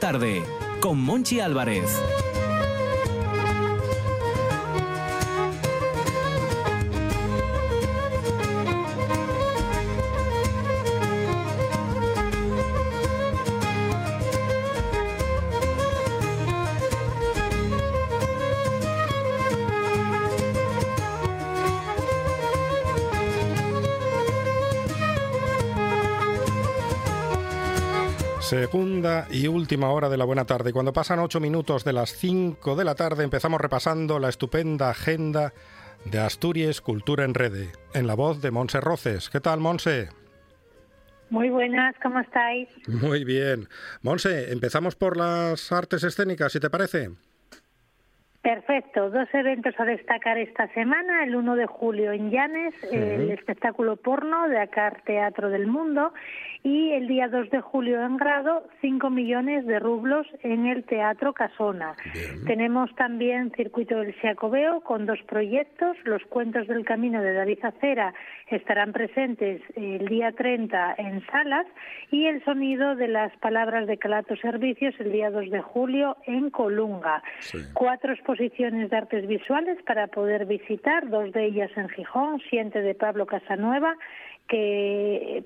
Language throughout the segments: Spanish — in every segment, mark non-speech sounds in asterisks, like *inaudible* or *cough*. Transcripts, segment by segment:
tarde con Monchi Álvarez. Segunda y última hora de la buena tarde. Cuando pasan ocho minutos de las cinco de la tarde empezamos repasando la estupenda agenda de Asturias Cultura en Rede, en la voz de Monse Roces. ¿Qué tal, Monse? Muy buenas, ¿cómo estáis? Muy bien. Monse, empezamos por las artes escénicas, si te parece. Perfecto, dos eventos a destacar esta semana. El 1 de julio en Llanes, el espectáculo porno de Acar Teatro del Mundo y el día 2 de julio en Grado, 5 millones de rublos en el Teatro Casona. Tenemos también Circuito del Siacobeo con dos proyectos. Los Cuentos del Camino de David Acera estarán presentes el día 30 en Salas y el Sonido de las Palabras de Calato Servicios el día 2 de julio en Colunga. Cuatro exposiciones de artes visuales para poder visitar, dos de ellas en Gijón, siete de Pablo Casanueva que,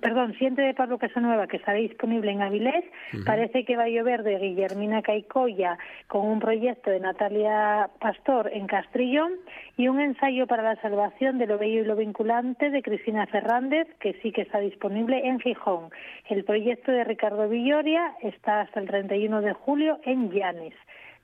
perdón, Siente de Pablo Casanueva, que estará disponible en Avilés. Parece que va a llover de Guillermina Caicoya con un proyecto de Natalia Pastor en Castrillón y un ensayo para la salvación de lo bello y lo vinculante de Cristina Fernández, que sí que está disponible en Gijón. El proyecto de Ricardo Villoria está hasta el 31 de julio en Llanes.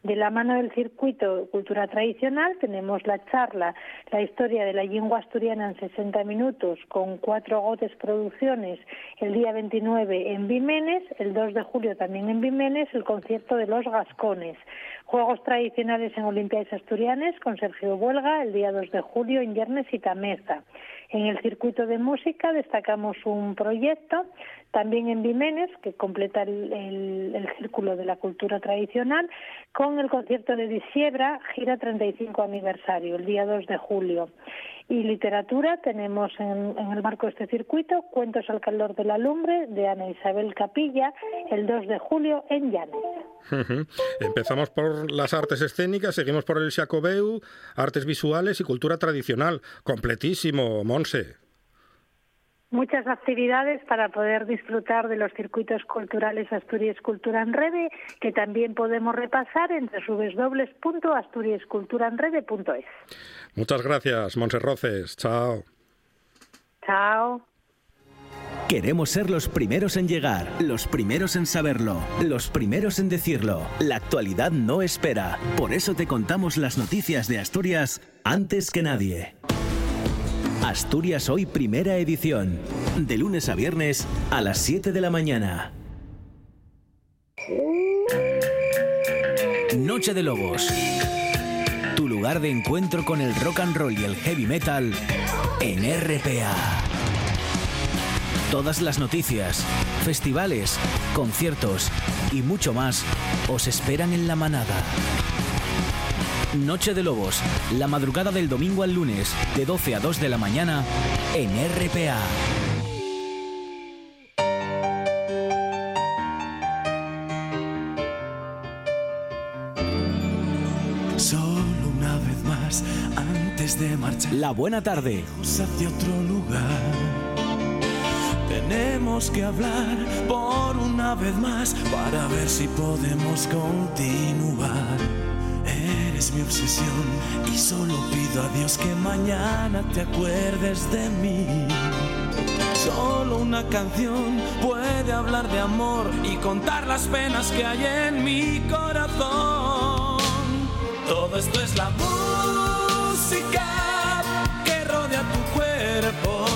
De la mano del circuito Cultura Tradicional tenemos la charla La historia de la lengua asturiana en 60 minutos con cuatro gotes producciones el día 29 en Vimenes, el 2 de julio también en Vimenes, el concierto de los Gascones. Juegos tradicionales en Olimpiadas Asturianes con Sergio Huelga el día 2 de julio en Yernes y Tameza. En el circuito de música destacamos un proyecto también en Vimenes, que completa el, círculo de la cultura tradicional, con el concierto de Disiebra, gira 35 aniversario, el día 2 de julio. Y literatura, tenemos en, el marco de este circuito Cuentos al calor de la lumbre, de Ana Isabel Capilla, el 2 de julio en Llanes. Empezamos por las artes escénicas, seguimos por el Xacobeu, artes visuales y cultura tradicional. Completísimo, Monse muchas actividades para poder disfrutar de los circuitos culturales Asturias Cultura en Rede, que también podemos repasar en www.asturiasculturaenrede.es. Muchas gracias, Roces. Chao. Chao. Queremos ser los primeros en llegar, los primeros en saberlo, los primeros en decirlo. La actualidad no espera. Por eso te contamos las noticias de Asturias antes que nadie. Asturias Hoy Primera Edición. De lunes a viernes a las 7 de la mañana. Noche de Lobos. Tu lugar de encuentro con el rock and roll y el heavy metal en RPA. Todas las noticias, festivales, conciertos y mucho más os esperan en la manada. Noche de Lobos, la madrugada del domingo al lunes, de 12 a 2 de la mañana, en RPA. Solo una vez más, antes de marchar. La buena tarde. Hacia otro lugar. Tenemos que hablar por una vez más para ver si podemos continuar es mi obsesión y solo pido a Dios que mañana te acuerdes de mí. Solo una canción puede hablar de amor y contar las penas que hay en mi corazón. Todo esto es la música que rodea tu cuerpo.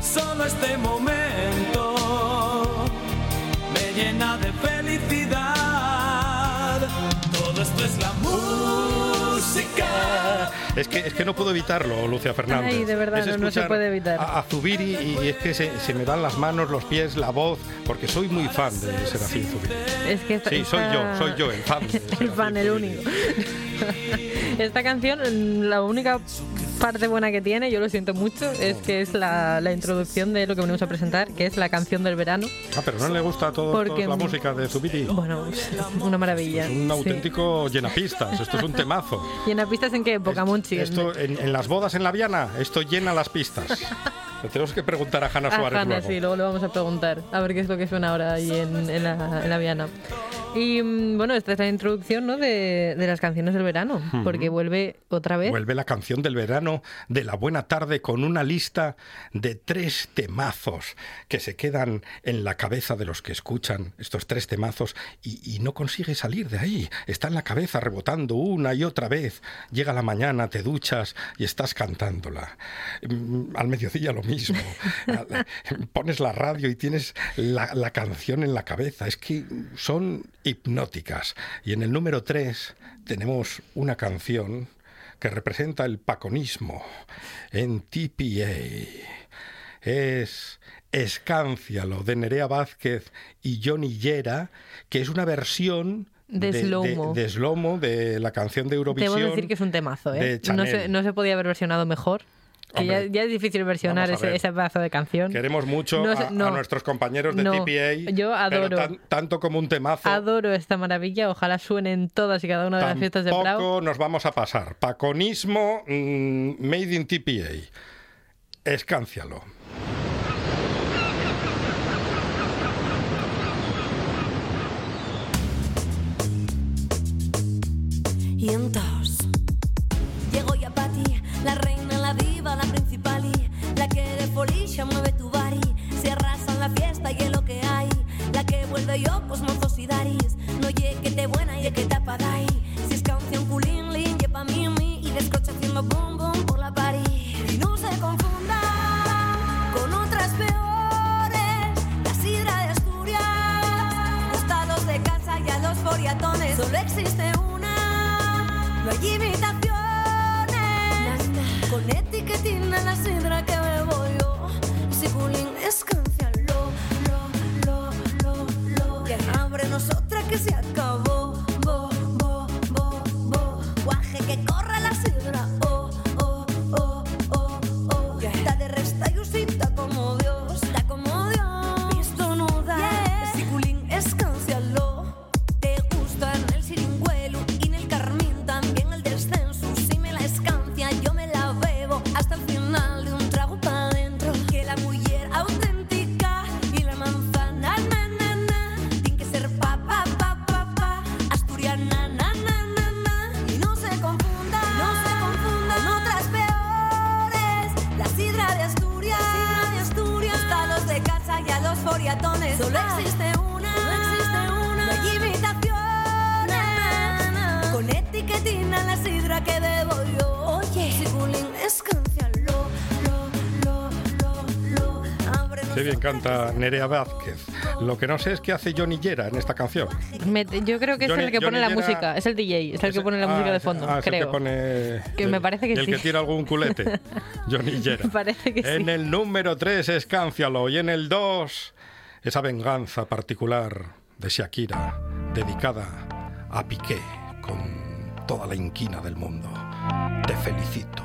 Solo este momento me llena de felicidad. Es la música. Es que, es que no puedo evitarlo, Lucia Fernández. Ay, de verdad, no, se puede evitar. A, Zubiri y, es que se, me dan las manos, los pies, la voz, porque soy muy fan de Serafín Zubiri. Es que sí, soy yo, soy yo, el fan. *laughs* el fan, el único. *laughs* Esta canción, la única parte buena que tiene, yo lo siento mucho, es que es la, introducción de lo que venimos a presentar, que es la canción del verano. Ah, pero no le gusta todo, la música de Zubiri. Bueno, una maravilla. Es un auténtico llenapistas, esto es un temazo. *laughs* ¿Llenapistas en qué época, Monchi? Esto, en, las bodas en la Viana, esto llena las pistas. *laughs* Le tenemos que preguntar a Hanna Suárez. A Hanna, sí, luego le vamos a preguntar, a ver qué es lo que suena ahora ahí en, la, en la Viana. Y mm, bueno, esta es la introducción ¿no? de, de las canciones del verano, porque vuelve otra vez. Vuelve la canción del verano de la buena tarde con una lista de tres temazos que se quedan en la cabeza de los que escuchan estos tres temazos y, y no consigue salir de ahí. Está en la cabeza rebotando una y otra vez. Llega la mañana, te duchas y estás cantándola. Mm, al mediodía lo mismo. *laughs* Pones la radio y tienes la, la canción en la cabeza. Es que son hipnóticas. Y en el número 3 tenemos una canción que representa el paconismo en TPA. Es Escáncialo de Nerea Vázquez y Johnny Yera, que es una versión de, Slomo. De, Slomo, de la canción de Eurovisión. Debo decir que es un temazo, ¿eh? No se, no se podía haber versionado mejor ya, es difícil versionar ese, ese, pedazo de canción. Queremos mucho a, nuestros compañeros de TPA. Yo adoro. tanto como un temazo. Adoro esta maravilla. Ojalá suenen todas y cada una de las fiestas de Prado. Tampoco nos vamos a pasar. Paconismo mm, Made in TPA. Escáncialo. Y entonces la principal y la que de folicia mueve tu bari. Se arrasa en la fiesta y en lo que hay. La que vuelve yo, pues mozos y daris. No llegue que te buena y que te apagáis. Si es canción culín, lin, pa' mí. Y descocha haciendo boom, boom por la pari. Y no se confunda con otras peores. La sidra de Asturias. Gustados de casa y a los foriatones. Solo existe una. No hay imitación con etiquetina la sidra que bebo yo. Si bullying es lo, lo, lo, lo, lo. Que abre nosotras que se acabó. Solo existe una, solo existe una, no hay imitaciones. Con etiquetina la sidra que debo yo. Oye, si bullying es Qué bien canta Nerea Vázquez. Lo que no sé es qué hace Johnny Yera en esta canción. yo creo que es el que pone la música, es el DJ, es el que pone la música de fondo, ah, creo. El que pone, que me parece que el que tira algún culete, *laughs* Johnny Yera. me parece que en el número 3 es Cáncialo y en el 2 esa venganza particular de Shakira, dedicada a Piqué con toda la inquina del mundo. Te felicito.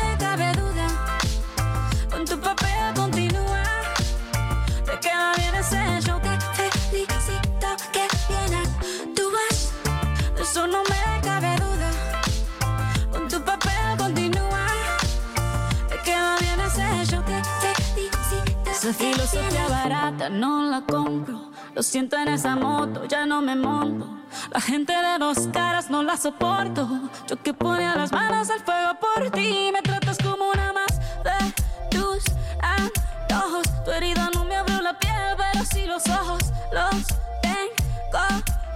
eso no me cabe duda. Con tu papel continúa. Te queda bien ese show. Te felicito. Esa filosofía barata no la compro. Lo siento en esa moto, ya no me monto. La gente de dos caras no la soporto. Yo que ponía las manos al fuego por ti. Me tratas como una más de tus antojos. Tu herida no me abrió la piel, pero sí los ojos. Los tengo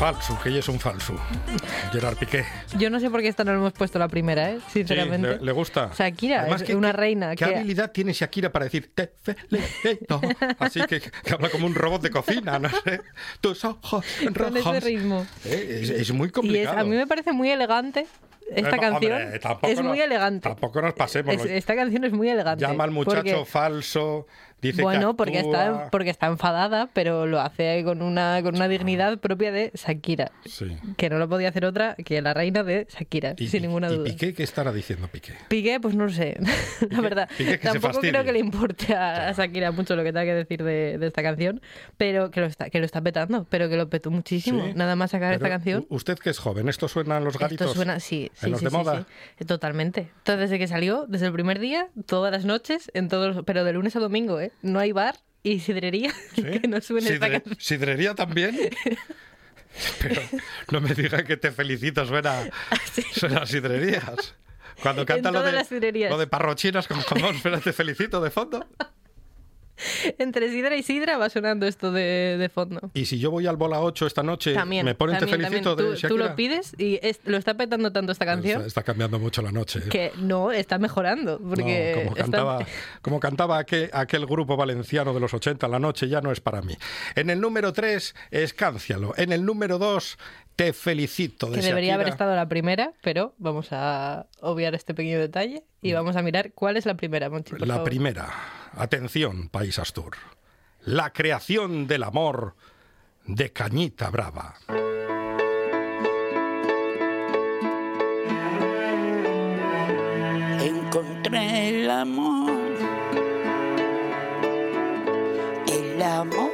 Falso, que ella es un falso. *laughs* Gerard Piqué. Yo no sé por qué esta no lo hemos puesto la primera, ¿eh? Sí, sinceramente. le, le gusta. Shakira Además, es ¿qué- una reina ¿Qué que- habilidad tiene Shakira para decir te felicito? *laughs* Así que, que habla como un robot de cocina, no sé. Tus ojos Con ese rojos. ritmo. Eh, Es, es muy Y es, complicado. a mí me parece muy elegante esta canción. hombre, es nos- muy elegante. Tampoco nos pasemos. Es- esta canción es muy elegante. Llama al muchacho porque- falso, dice bueno, que porque está, porque está enfadada, pero lo hace con una, con una dignidad propia de Shakira. Sí. Que no lo podía hacer otra que la reina de Shakira, Y, sin y- ninguna y duda. Piqué qué estará diciendo Piqué? Piqué, pues no lo sé, *laughs* la verdad. Piqué que Tampoco creo que le importe a, Shakira mucho lo que tenga que decir de, de esta canción, pero que lo está, que lo está petando, pero que lo petó muchísimo. Sí. Nada más sacar esta canción. Usted que es joven, ¿esto suena en los garitos? Esto suena, sí, sí, ¿En los sí, de moda? sí. totalmente. Entonces, desde que salió, desde el primer día, todas las noches, en todos, los- pero de lunes a domingo, ¿eh? No hay bar y sidrería *laughs* ¿Sí? que no esta Sidre- canción. ¿Sidrería también? Pero no me diga que te felicito, suena, *laughs* suena a sidrerías. Cuando canta lo de, lo de parrochinas con jamón, espera, te felicito de fondo. *laughs* Entre sidra y sidra va sonando esto de, de fondo. Y si yo voy al bola 8 esta noche, También, ¿me ponen también, te felicito también. Tú, tú lo pides y es- lo está petando tanto esta canción Está, está cambiando mucho la noche. ¿eh? que no, está mejorando. Porque No, como está- cantaba, como cantaba aquel, aquel grupo valenciano de los 80, La noche ya no es para mí. En el número 3, Escáncialo. En el número 2, Te felicito de que debería haber estado la primera, pero vamos a obviar este pequeño detalle y vamos a mirar cuál es la primera, Monchi, por La favor. primera. Atención, País Astur. La creación del amor de Cañita Brava. encontré el amor, el amor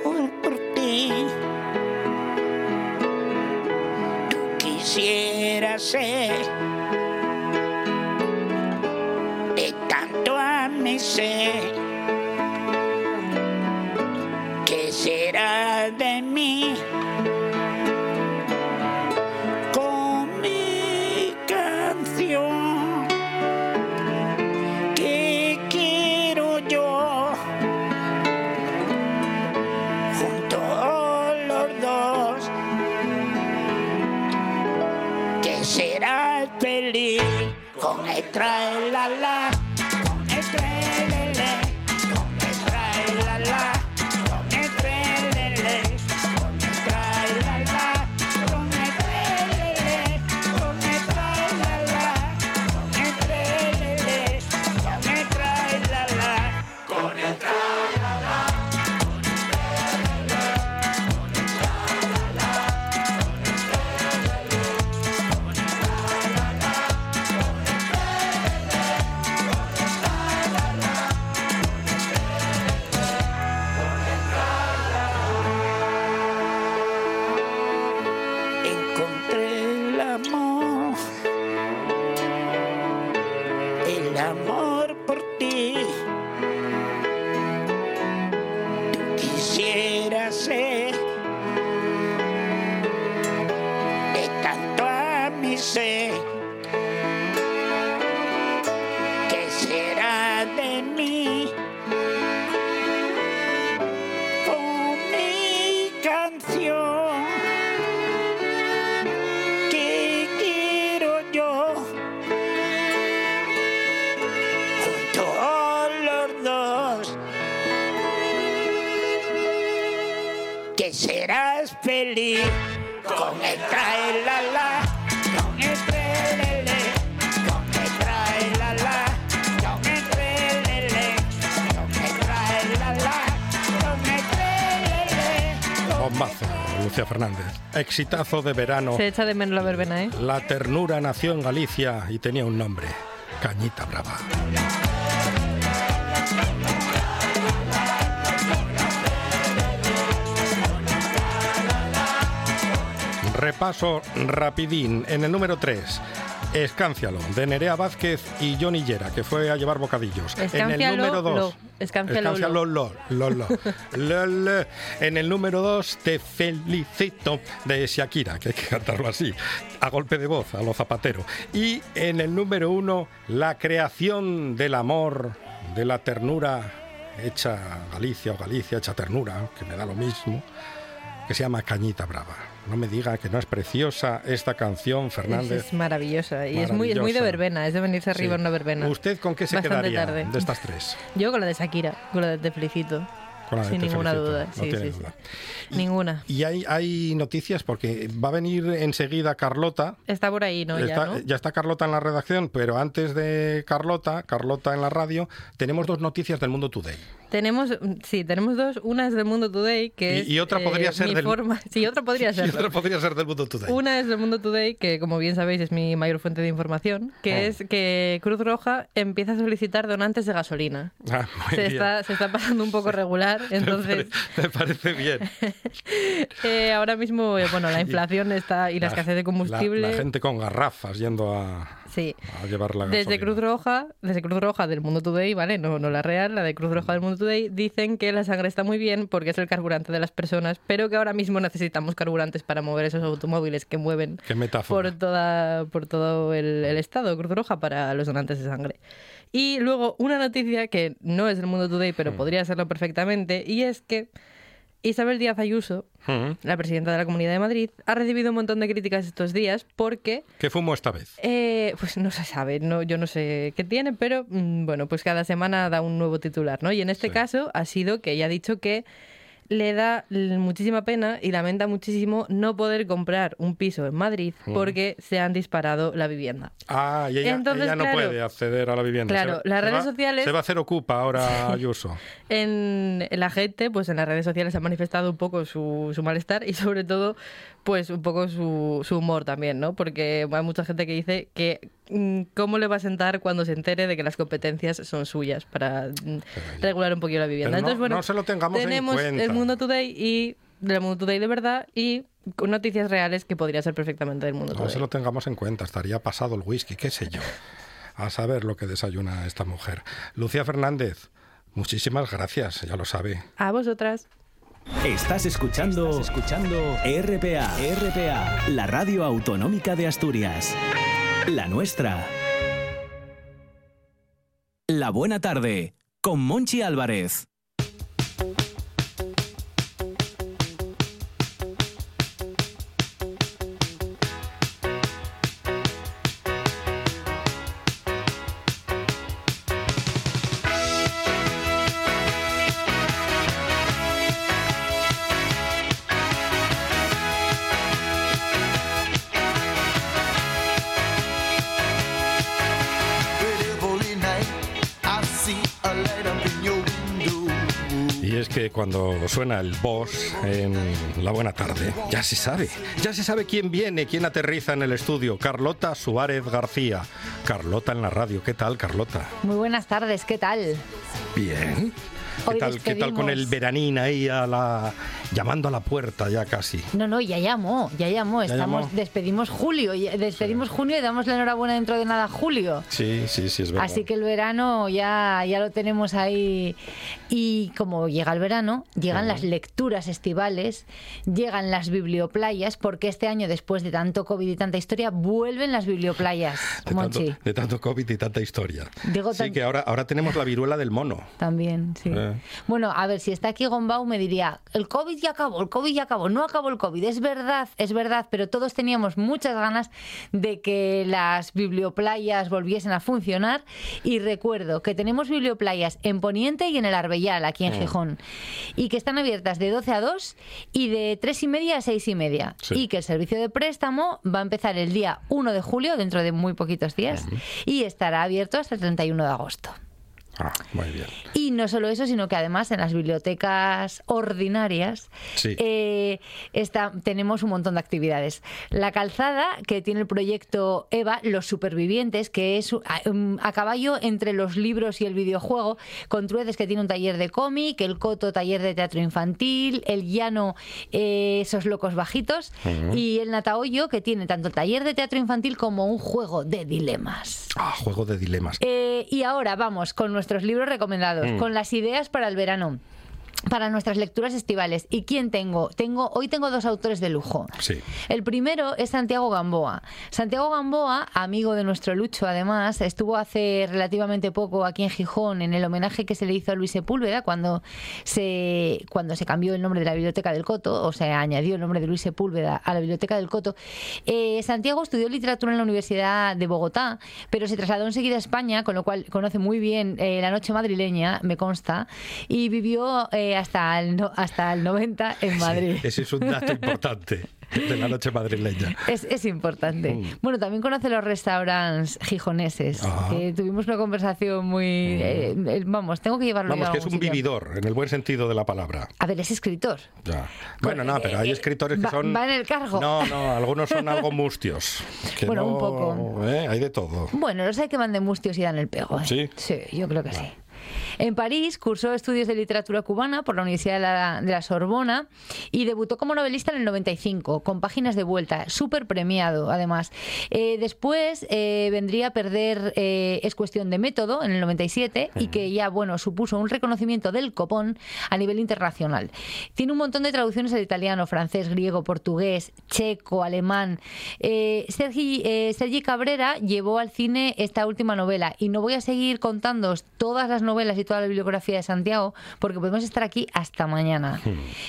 ser de tanto a mi ser. ¿Qué será de mí? Trae la la feliz con el trae la la con el trae le, le, con el trae la la con el trae le, le, con el trae la la con el trae le, le, con Bombazo, Lucía Fernández. Exitazo de verano. Se echa de menos la verbena, ¿eh? La ternura nació en Galicia y tenía un nombre. Cañita Brava. Repaso rapidín. En el número 3, Escáncialo, de Nerea Vázquez y Johnny Yera, que fue a llevar bocadillos. en el número 2, lo. Escáncialo, Escáncialo, lo, lo, lo. Lo, *laughs* lo. En el número 2, Te felicito, de Shakira, que hay que cantarlo así, a golpe de voz, a lo zapatero. Y en el número 1, La creación del amor, de la ternura hecha Galicia o Galicia hecha ternura, que me da lo mismo, que se llama Cañita Brava. No me diga que no es preciosa esta canción, Fernández. es maravillosa. Y es muy, es muy de verbena, es de venirse arriba Sí. en una verbena. ¿Usted con qué se Bastante quedaría tarde. de estas tres? *laughs* Yo con la de Shakira, con la de Te felicito. Con la de Sin ninguna duda. no sí, tiene sí, duda. sí. Ninguna. Y hay, hay noticias porque va a venir enseguida Carlota. Está por ahí, ¿no? está, ya, ¿no? está Carlota en la redacción, pero antes de Carlota, Carlota en la radio, tenemos dos noticias del Mundo Today. Tenemos, sí, tenemos dos. Una es del Mundo Today, que Y- es. y otra podría ser mi del- forma. *laughs* Sí, otra podría Y ser. otra podría ser del Mundo Today. Una es del Mundo Today, que como bien sabéis es mi mayor fuente de información, que Oh. es que Cruz Roja empieza a solicitar donantes de gasolina. Ah, muy Se bien. está, se está pasando un poco regular, *laughs* entonces *laughs* Me parece bien. *laughs* eh, ahora mismo, eh, bueno, la inflación está y la escasez de combustible. La, la gente con garrafas yendo a, Sí. a llevar la Desde. Cruz Roja, desde Cruz Roja del Mundo Today, ¿vale? No, no la real, la de Cruz Roja del Mundo Today, dicen que la sangre está muy bien porque es el carburante de las personas, pero que ahora mismo necesitamos carburantes para mover esos automóviles que mueven por toda por todo el, el estado Cruz Roja para los donantes de sangre. Y luego una noticia que no es del Mundo Today, pero Hmm. podría serlo perfectamente, y es que Isabel Díaz Ayuso, la presidenta de la Comunidad de Madrid, ha recibido un montón de críticas estos días porque ¿Qué fumo esta vez? eh, pues no se sabe, no, yo no sé qué tiene, pero mm, bueno, pues cada semana da un nuevo titular, ¿no? Y en este Sí. caso ha sido que ella ha dicho que le da muchísima pena y lamenta muchísimo no poder comprar un piso en Madrid porque se han disparado la vivienda. Ah, y ella, Entonces, ella no claro, puede acceder a la vivienda. claro, va- las se redes va- sociales- Se va a hacer ocupa ahora *laughs* Ayuso. En, en la gente, pues en las redes sociales ha manifestado un poco su, su malestar y sobre todo, pues un poco su, su humor también, ¿no? Porque hay mucha gente que dice que mm, cómo le va a sentar cuando se entere de que las competencias son suyas para mm, regular un poquito la vivienda. No- Entonces, bueno, no se lo tengamos en tenemos cuenta. el Mundo Today y del Mundo Today de verdad y con noticias reales que podría ser perfectamente del Mundo No Today. se lo tengamos en cuenta, estaría pasado el whisky, qué sé yo. A saber lo que desayuna esta mujer. Lucía Fernández, muchísimas gracias, ya lo sabe. A vosotras. Estás escuchando, escuchando RPA, RPA, la radio autonómica de Asturias. La nuestra. La buena tarde con Monchi Álvarez. Cuando suena el boss en la buena tarde, ya se sabe, ya se sabe quién viene, quién aterriza en el estudio. Carlota Suárez García. Carlota en la radio, ¿qué tal, Carlota? Muy buenas tardes, ¿qué tal? Bien. ¿Qué tal, ¿Qué tal con el veranín ahí a la llamando a la puerta ya casi? No, no, ya llamó, ya llamó. Ya Estamos, llamó. despedimos julio, y- despedimos junio y damos la enhorabuena dentro de nada a julio. Sí, sí, sí, es verdad. Así que el verano ya, ya lo tenemos ahí. Y como llega el verano, llegan las lecturas estivales, llegan las biblioplayas, porque este año, después de tanto COVID y tanta historia, vuelven las biblioplayas. de, tanto, Monchi, de tanto COVID y tanta historia. Digo sí, tan- que ahora, ahora tenemos la viruela del mono. también, sí. Eh. Bueno, a ver, si está aquí Gombau me diría, el COVID ya acabó, el COVID ya acabó, no acabó el COVID. Es verdad, es verdad, pero todos teníamos muchas ganas de que las biblioplayas volviesen a funcionar. Y recuerdo que tenemos biblioplayas en Poniente y en el Arbellal, aquí en Gijón, y que están abiertas de 12 a 2 y de 3 y media a 6 y media. Sí. Y que el servicio de préstamo va a empezar el día 1 de julio, dentro de muy poquitos días, y estará abierto hasta el 31 de agosto. Ah, muy bien. Y no solo eso, sino que además en las bibliotecas ordinarias Sí. eh, está- tenemos un montón de actividades. La calzada, que tiene el proyecto EVA, Los Supervivientes, que es a, a caballo entre los libros y el videojuego, con Truedes, que tiene un taller de cómic, el Coto, taller de teatro infantil, el Llano, eh, esos locos bajitos, y el Natahoyo, que tiene tanto el taller de teatro infantil como un juego de dilemas. Ah, juego de dilemas. Eh, y ahora vamos con nuestros libros recomendados, Mm. con las ideas para el verano. Para nuestras lecturas estivales. ¿Y quién tengo? tengo? Hoy tengo dos autores de lujo. Sí. El primero es Santiago Gamboa. Santiago Gamboa, amigo de nuestro Lucho, además, estuvo hace relativamente poco aquí en Gijón en el homenaje que se le hizo a Luis Sepúlveda cuando se, cuando se cambió el nombre de la Biblioteca del Coto, o se añadió el nombre de Luis Sepúlveda a la Biblioteca del Coto. Eh, Santiago estudió literatura en la Universidad de Bogotá, pero se trasladó enseguida a España, con lo cual conoce muy bien eh, la noche madrileña, me consta, y vivió eh, hasta, el no- hasta el 90 en Madrid. Sí, ese es un dato importante de la noche madrileña. Es, es importante. Mm. Bueno, también conoce los restaurantes gijoneses. Ah. que tuvimos una conversación muy. eh, eh, vamos, tengo que llevarlo Vamos, a que es un sitio. vividor, en el buen sentido de la palabra. A ver, es escritor. Ya. Bueno, no, pero hay eh, escritores que va- son... va en el cargo. No, no, algunos son algo mustios. que Bueno, un poco. ¿eh? Hay de todo. Bueno, los hay que van de mustios y dan el pego. ¿eh? ¿Sí? Sí, yo creo que sí. En París cursó estudios de literatura cubana por la Universidad de la, de la Sorbona y debutó como novelista en el 95, con páginas de vuelta, súper premiado además. Eh, después eh, vendría a perder eh, Es cuestión de método en el 97 y que ya, bueno, supuso un reconocimiento del copón a nivel internacional. Tiene un montón de traducciones al italiano, francés, griego, portugués, checo, alemán. Eh, Sergi, Sergi Cabrera llevó al cine esta última novela y no voy a seguir contándoos todas las novelas y toda la bibliografía de Santiago porque podemos estar aquí hasta mañana.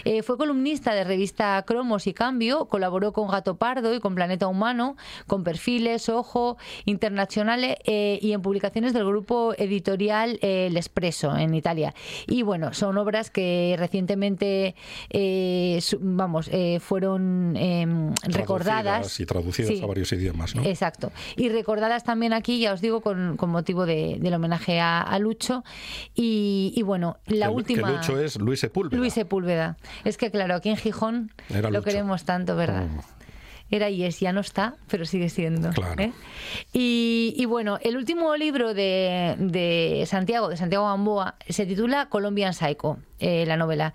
Eh, fue columnista de revista Cromos y Cambio, colaboró con Gato Pardo y con Planeta Humano, con Perfiles, Ojo, Internacionales eh, y en publicaciones del grupo editorial eh, El Espresso en Italia. Y bueno, son obras que recientemente, eh, vamos, eh, fueron em, recordadas. Y traducidas Sí. a varios idiomas, ¿no? Exacto. Y recordadas también aquí, ya os digo, con, con motivo de- del homenaje a, a Lucho. Y, y bueno, la que, última. Que Lucho es Luis Sepúlveda. Luis Sepúlveda. Es que claro, aquí en Gijón Era lo Lucho. queremos tanto, ¿verdad? Mm. Era y es, ya no está, pero sigue siendo. Claro. ¿eh? Y, y bueno, el último libro de, de Santiago, de Santiago Gamboa, se titula Colombian Psycho, eh, la novela.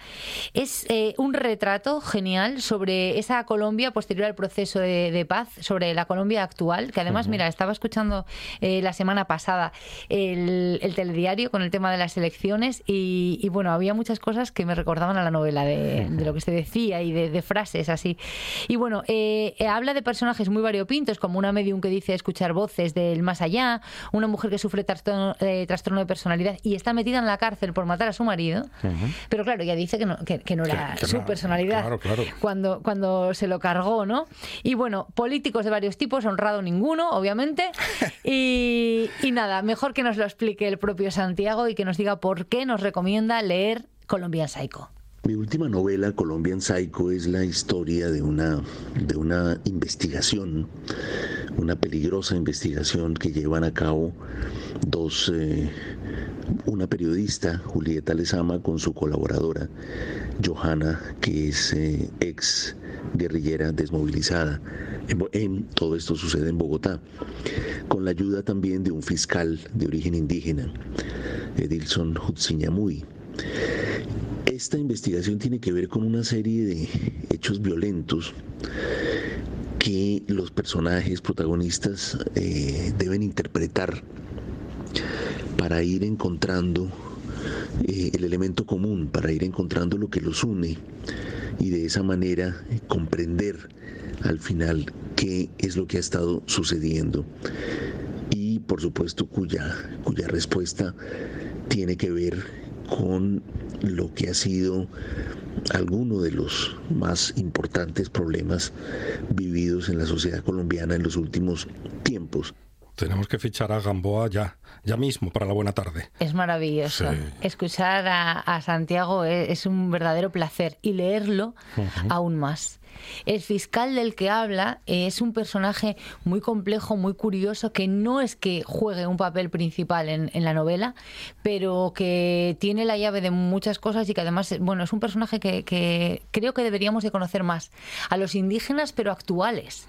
Es eh, un retrato genial sobre esa Colombia posterior al proceso de, de paz, sobre la Colombia actual, que además, mira, estaba escuchando la semana pasada el, el telediario con el tema de las elecciones y, y, bueno, había muchas cosas que me recordaban a la novela de, de lo que se decía y de, frases así. Y bueno, eh, habla de personajes muy variopintos, como una medium que dice escuchar voces del más allá, una mujer que sufre trastorno, eh, trastorno de personalidad y está metida en la cárcel por matar a su marido. Pero claro, ella dice que no, que, que no era que su no, personalidad claro, claro. Cuando, cuando se lo cargó, ¿no? Y bueno, políticos de varios tipos, honrado ninguno, obviamente. *laughs* Y, y nada, mejor que nos lo explique el propio Santiago y que nos diga por qué nos recomienda leer Colombian Psycho. Mi última novela, Colombian Psycho, es la historia de una, de una investigación, una peligrosa investigación que llevan a cabo dos, eh, una periodista, Julieta Lezama, con su colaboradora, Johanna, que es eh, ex guerrillera desmovilizada. En todo esto sucede en Bogotá, con la ayuda también de un fiscal de origen indígena, Edilson Hutsiñamuy. Esta investigación tiene que ver con una serie de hechos violentos que los personajes protagonistas eh, deben interpretar para ir encontrando eh, el elemento común, para ir encontrando lo que los une y de esa manera eh, comprender al final qué es lo que ha estado sucediendo. Y por supuesto cuya, cuya respuesta tiene que ver con lo que ha sido alguno de los más importantes problemas vividos en la sociedad colombiana en los últimos tiempos. Tenemos que fichar a Gamboa ya, ya mismo para la buena tarde. Es maravilloso. Sí. Escuchar a, a Santiago es, es un verdadero placer y leerlo aún más. El fiscal del que habla es un personaje muy complejo, muy curioso, que no es que juegue un papel principal en, la novela, pero que tiene la llave de muchas cosas y que además, bueno, es un personaje que, creo que deberíamos de conocer más. A los indígenas, pero actuales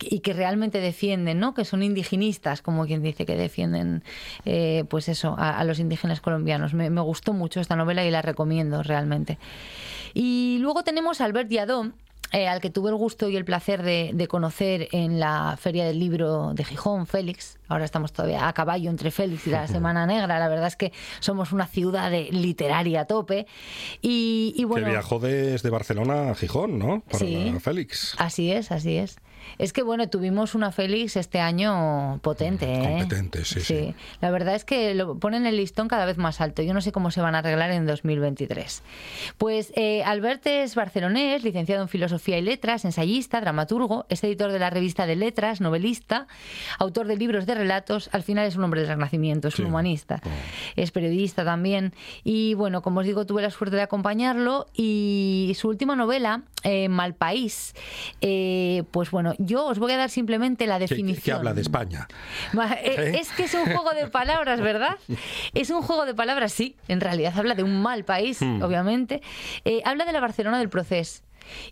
y que realmente defienden, ¿no? Que son indigenistas, como quien dice que defienden, eh, pues eso, a, a los indígenas colombianos. Me, me gustó mucho esta novela y la recomiendo realmente. Y luego tenemos a Albert Yadó, eh, al que tuve el gusto y el placer de, de conocer en la Feria del Libro de Gijón, Félix. Ahora estamos todavía a caballo entre Félix y la *laughs* Semana Negra. La verdad es que somos una ciudad de literaria a tope. Y, y bueno, que viajó desde Barcelona a Gijón, ¿no? Para Sí. Félix. Así es, así es. Es que bueno, tuvimos una Félix este año potente, ¿eh? Competente, sí, sí. La verdad es que lo ponen el listón cada vez más alto. Yo no sé cómo se van a arreglar en 2023. Pues eh, Albert es barcelonés, licenciado en Filosofía y Letras, ensayista, dramaturgo, es editor de la revista de Letras, novelista, autor de libros de relatos. Al final es un hombre del Renacimiento, es un humanista. Es periodista también. Y bueno, como os digo, tuve la suerte de acompañarlo. Y su última novela, eh, Malpaís, eh, pues bueno, yo os voy a dar simplemente la Que, que- definición. que habla de España. *laughs* Eh, ¿Eh? Es que es un juego de palabras, ¿verdad? Es un juego de palabras, sí. En realidad habla de un mal país, Hmm. obviamente. Eh, habla de la Barcelona del proceso.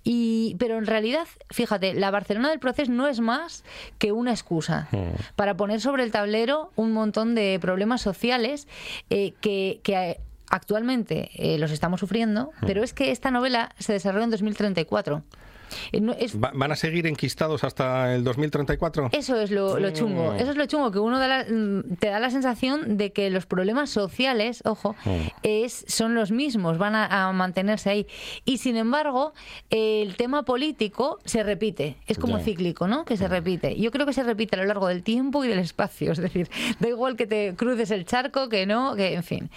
Y, pero en realidad, fíjate, la Barcelona del proceso no es más que una excusa para poner sobre el tablero un montón de problemas sociales eh, que, que, actualmente eh, los estamos sufriendo, pero es que esta novela se desarrolla en 2034. Eh, no- es, Va- ¿Van a seguir enquistados hasta el 2034? eso es lo, lo chungo. Eso es lo chungo, que uno da la- mm, te da la sensación de que los problemas sociales, ojo, es, son los mismos, van a, a mantenerse ahí. Y sin embargo, el tema político se repite. Es como cíclico, ¿no? Que se repite. Yo creo que se repite a lo largo del tiempo y del espacio. Es decir, da igual que te cruces el charco, que no, que en fin.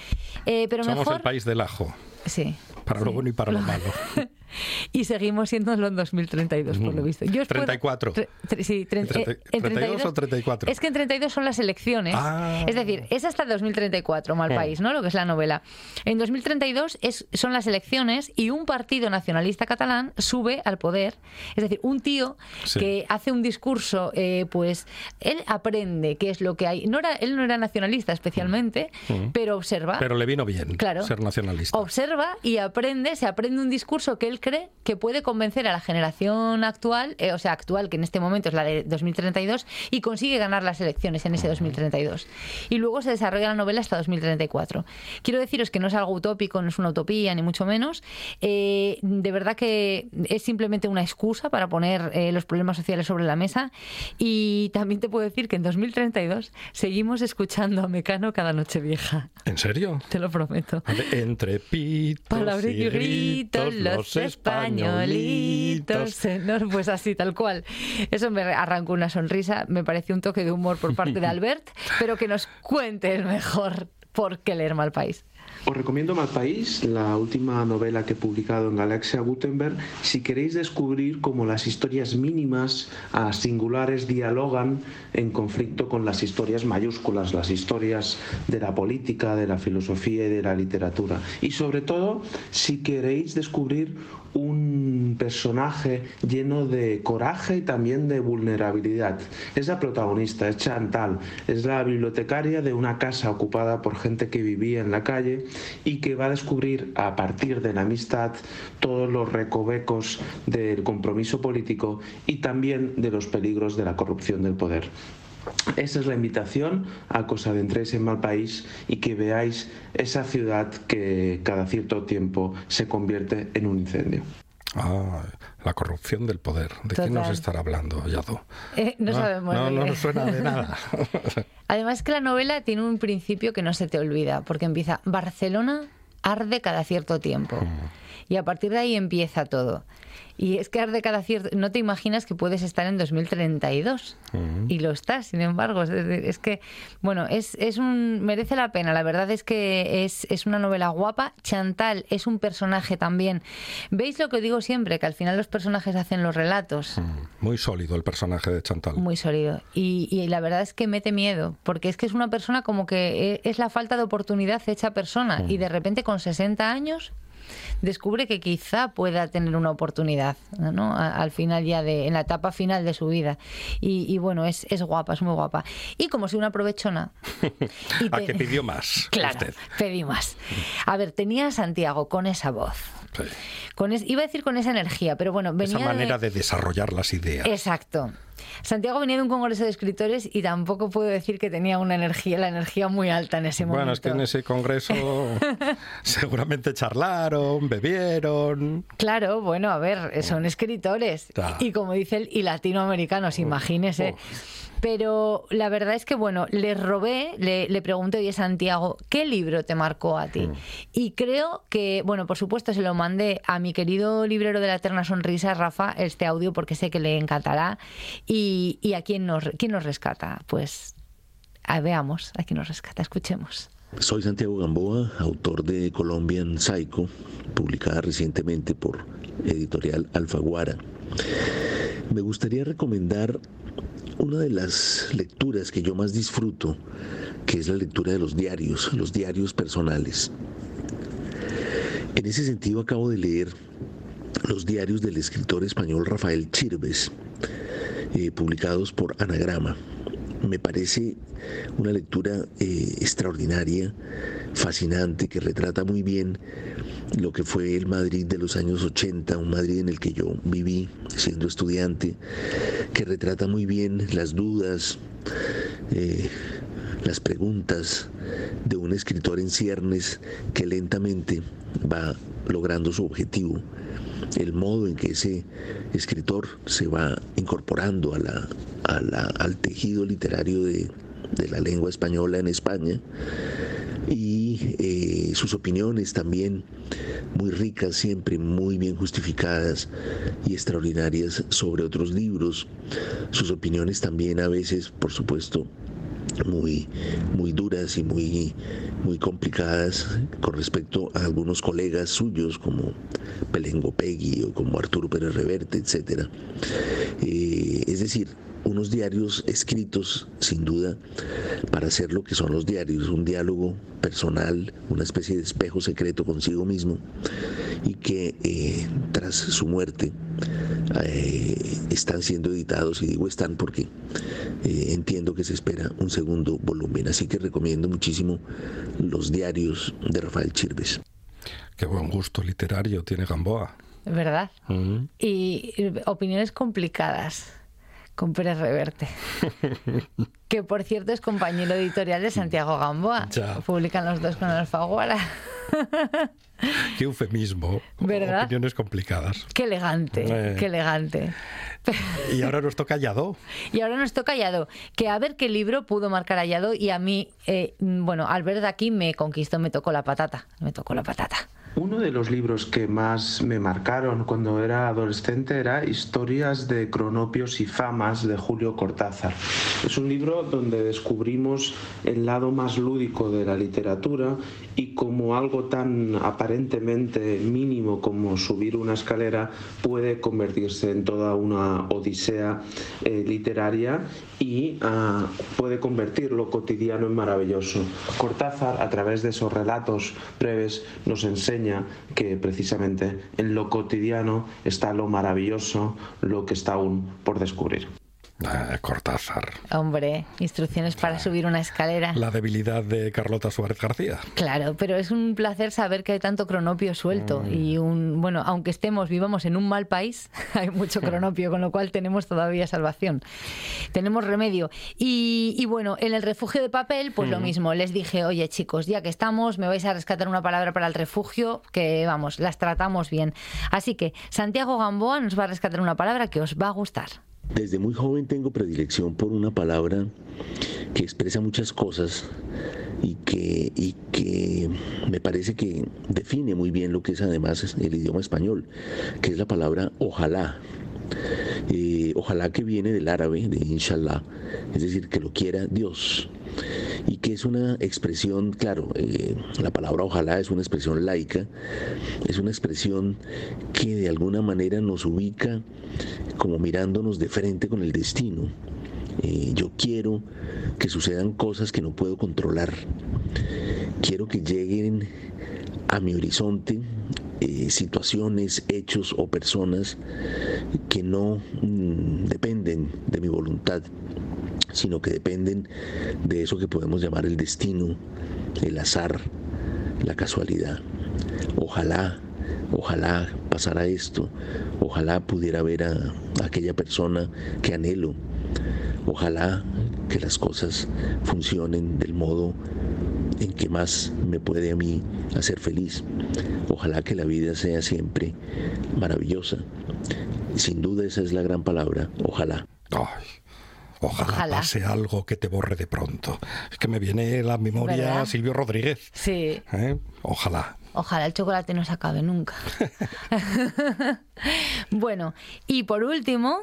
Eh, pero Somos mejor. el país del ajo, Sí. para lo bueno y para lo malo. *laughs* Y seguimos siendo en 2032, por lo visto. Yo os puedo- 34. Tre- tre- sí, tre- Treinta- eh, en 32 o 34. Es que en 32 son las elecciones. Ah. Es decir, es hasta 2034, mal Mm. país, ¿no? Lo que es la novela. En 2032 es, son las elecciones y un partido nacionalista catalán sube al poder. Es decir, un tío Sí. que hace un discurso, eh, pues él aprende qué es lo que hay. No era, él no era nacionalista especialmente, Mm. pero observa. Pero le vino bien Claro. ser nacionalista. Observa y aprende, se aprende un discurso que él cree que puede convencer a la generación actual, eh, o sea, actual, que en este momento es la de 2032, y consigue ganar las elecciones en ese 2032. Y luego se desarrolla la novela hasta 2034. Quiero deciros que no es algo utópico, no es una utopía, ni mucho menos. Eh, de verdad que es simplemente una excusa para poner eh, los problemas sociales sobre la mesa. Y también te puedo decir que en 2032 seguimos escuchando a Mecano cada noche vieja. ¿En serio? Te lo prometo. Entre pitos Palabras y gritos, los españolitos. *laughs* No, pues así, tal cual. Eso me arrancó una sonrisa, me pareció un toque de humor por parte de *laughs* Albert, pero que nos cuente el mejor por qué leer mal país. Os recomiendo Malpaís, la última novela que he publicado en Galaxia Gutenberg, si queréis descubrir cómo las historias mínimas a singulares dialogan en conflicto con las historias mayúsculas, las historias de la política, de la filosofía y de la literatura. Y sobre todo, si queréis descubrir un personaje lleno de coraje y también de vulnerabilidad. Es la protagonista, es Chantal, es la bibliotecaria de una casa ocupada por gente que vivía en la calle y que va a descubrir a partir de la amistad todos los recovecos del compromiso político y también de los peligros de la corrupción del poder. Esa es la invitación a que os adentréis en Malpaís y que veáis esa ciudad que cada cierto tiempo se convierte en un incendio. Ah, la corrupción del poder. ¿De qué nos Total. estará hablando, Yado? Eh, no, sabemos. No, nos suena de nada. *laughs* *laughs* Además que la novela tiene un principio que no se te olvida, porque empieza Barcelona arde cada cierto tiempo. Y a partir de ahí empieza todo. Y es que arde cada cierto... No te imaginas que puedes estar en 2032. Y lo estás, sin embargo. Es, es que, bueno, es, es un... merece la pena. La verdad es que es, es una novela guapa. Chantal es un personaje también. ¿Veis lo que digo siempre? Que al final los personajes hacen los relatos. Muy sólido el personaje de Chantal. Muy sólido. Y, y la verdad es que mete miedo, porque es que es una persona como que e- es la falta de oportunidad hecha persona. Y de repente con 60 años descubre que quizá pueda tener una oportunidad, ¿no? A- Al final ya de, en la etapa final de su vida. Y, y bueno, es, es guapa, es muy guapa. Y como si una aprovechona, ¿A *laughs* te- que pidió más? *laughs* Claro, usted? pedí más. A ver, tenía a Santiago con esa voz. Sí. Con es- iba a decir con esa energía, pero bueno, venía Esa manera de desarrollar las ideas. Exacto. Santiago venía de un congreso de escritores y tampoco puedo decir que tenía una energía, la energía muy alta en ese momento. Bueno, es que en ese congreso *laughs* seguramente charlaron, bebieron. Claro, bueno, a ver, son escritores. Y como dice él, y latinoamericanos, imagínese. Pero la verdad es que, bueno, le robé, le, le pregunté, oye, Santiago, ¿qué libro te marcó a ti? Y creo que, bueno, por supuesto, se lo mandé a mi querido librero de la eterna sonrisa, Rafa, este audio, porque sé que le encantará. Y, a quién nos, quién nos rescata. Pues a, veamos a quién nos rescata, escuchemos. Soy Santiago Gamboa, autor de Colombian Psycho, publicada recientemente por editorial Alfaguara. Me gustaría recomendar una de las lecturas que yo más disfruto, que es la lectura de los diarios, los diarios personales. En ese sentido acabo de leer los diarios del escritor español Rafael Chirves, eh, publicados por Anagrama. Me parece una lectura eh, extraordinaria, fascinante, que retrata muy bien lo que fue el Madrid de los años 80, un Madrid en el que yo viví siendo estudiante, que retrata muy bien las dudas, eh, las preguntas de un escritor en ciernes que lentamente va logrando su objetivo el modo en que ese escritor se va incorporando a la, a la- al tejido literario de, de la lengua española en España. Y eh, sus opiniones también muy ricas, siempre muy bien justificadas y extraordinarias sobre otros libros, sus opiniones también a veces, por supuesto, muy, muy duras y muy, muy complicadas con respecto a algunos colegas suyos como Pelengo Pegui o como Arturo Pérez Reverte, etc. es decir, unos diarios escritos sin duda para hacer lo que son los diarios, un diálogo personal, una especie de espejo secreto consigo mismo y que eh, tras su muerte eh, están siendo editados y digo están porque eh, entiendo que se espera un segundo volumen, así que recomiendo muchísimo los diarios de Rafael Chirves. Qué buen gusto literario tiene Gamboa. ¿Verdad? Mm. Y opiniones complicadas con Pérez Reverte. *laughs* que por cierto es compañero editorial de Santiago Gamboa. Ya. Publican los dos con Alfaguara. *laughs* Qué eufemismo. ¿Verdad? Opiniones complicadas. Qué elegante, Eh. qué elegante. Y ahora nos toca Yadó. Y ahora nos toca Yado, que a ver qué libro pudo marcar a Yado y a mí, eh, bueno, al ver de aquí me conquistó, me tocó la patata, me tocó la patata. Uno de los libros que más me marcaron cuando era adolescente era Historias de cronopios y famas de Julio Cortázar. Es un libro donde descubrimos el lado más lúdico de la literatura y como algo tan aparentemente mínimo como subir una escalera puede convertirse en toda una odisea eh, literaria y ah, puede convertir lo cotidiano en maravilloso. Cortázar, a través de esos relatos breves, nos enseña que precisamente en lo cotidiano está lo maravilloso, lo que está aún por descubrir. Ah, Cortázar. Hombre, instrucciones para subir una escalera. La debilidad de Carlota Suárez García. Claro, pero es un placer saber que hay tanto cronopio suelto y un bueno, aunque estemos vivamos en un mal país, *laughs* hay mucho cronopio, con lo cual tenemos todavía salvación. Tenemos remedio. Y, y bueno, en el refugio de papel, pues lo Ujú. mismo. Les dije, oye chicos, ya que estamos, me vais a rescatar una palabra para el refugio, que vamos, las tratamos bien. Así que Santiago Gamboa nos va a rescatar una palabra que os va a gustar. Desde muy joven tengo predilección por una palabra que expresa muchas cosas y que, me parece que define muy bien lo que es además el idioma español, que es la palabra ojalá. Eh, ojalá que viene del árabe, de inshallah, es decir, que lo quiera Dios. Y que es una expresión, claro, eh, la palabra ojalá es una expresión laica, es una expresión que de alguna manera nos ubica como mirándonos de frente con el destino. Eh, yo quiero que sucedan cosas que no puedo controlar. Quiero que lleguen a mi horizonte eh, situaciones, hechos o personas que no mm, dependen de mi voluntad, sino que dependen de eso que podemos llamar el destino, el azar, la casualidad. Ojalá, ojalá pasara esto, ojalá pudiera ver a, a aquella persona que anhelo, ojalá que las cosas funcionen del modo en que más me puede a mí hacer feliz. Ojalá que la vida sea siempre maravillosa. Sin duda esa es la gran palabra, ojalá. Ay, ojalá, Ojalá. pase algo que te borre de pronto. Es que me viene a la memoria ¿Verdad? Silvio Rodríguez. Sí. ¿eh? Ojalá. Ojalá el chocolate no se acabe nunca. *laughs* *laughs* bueno, y por último,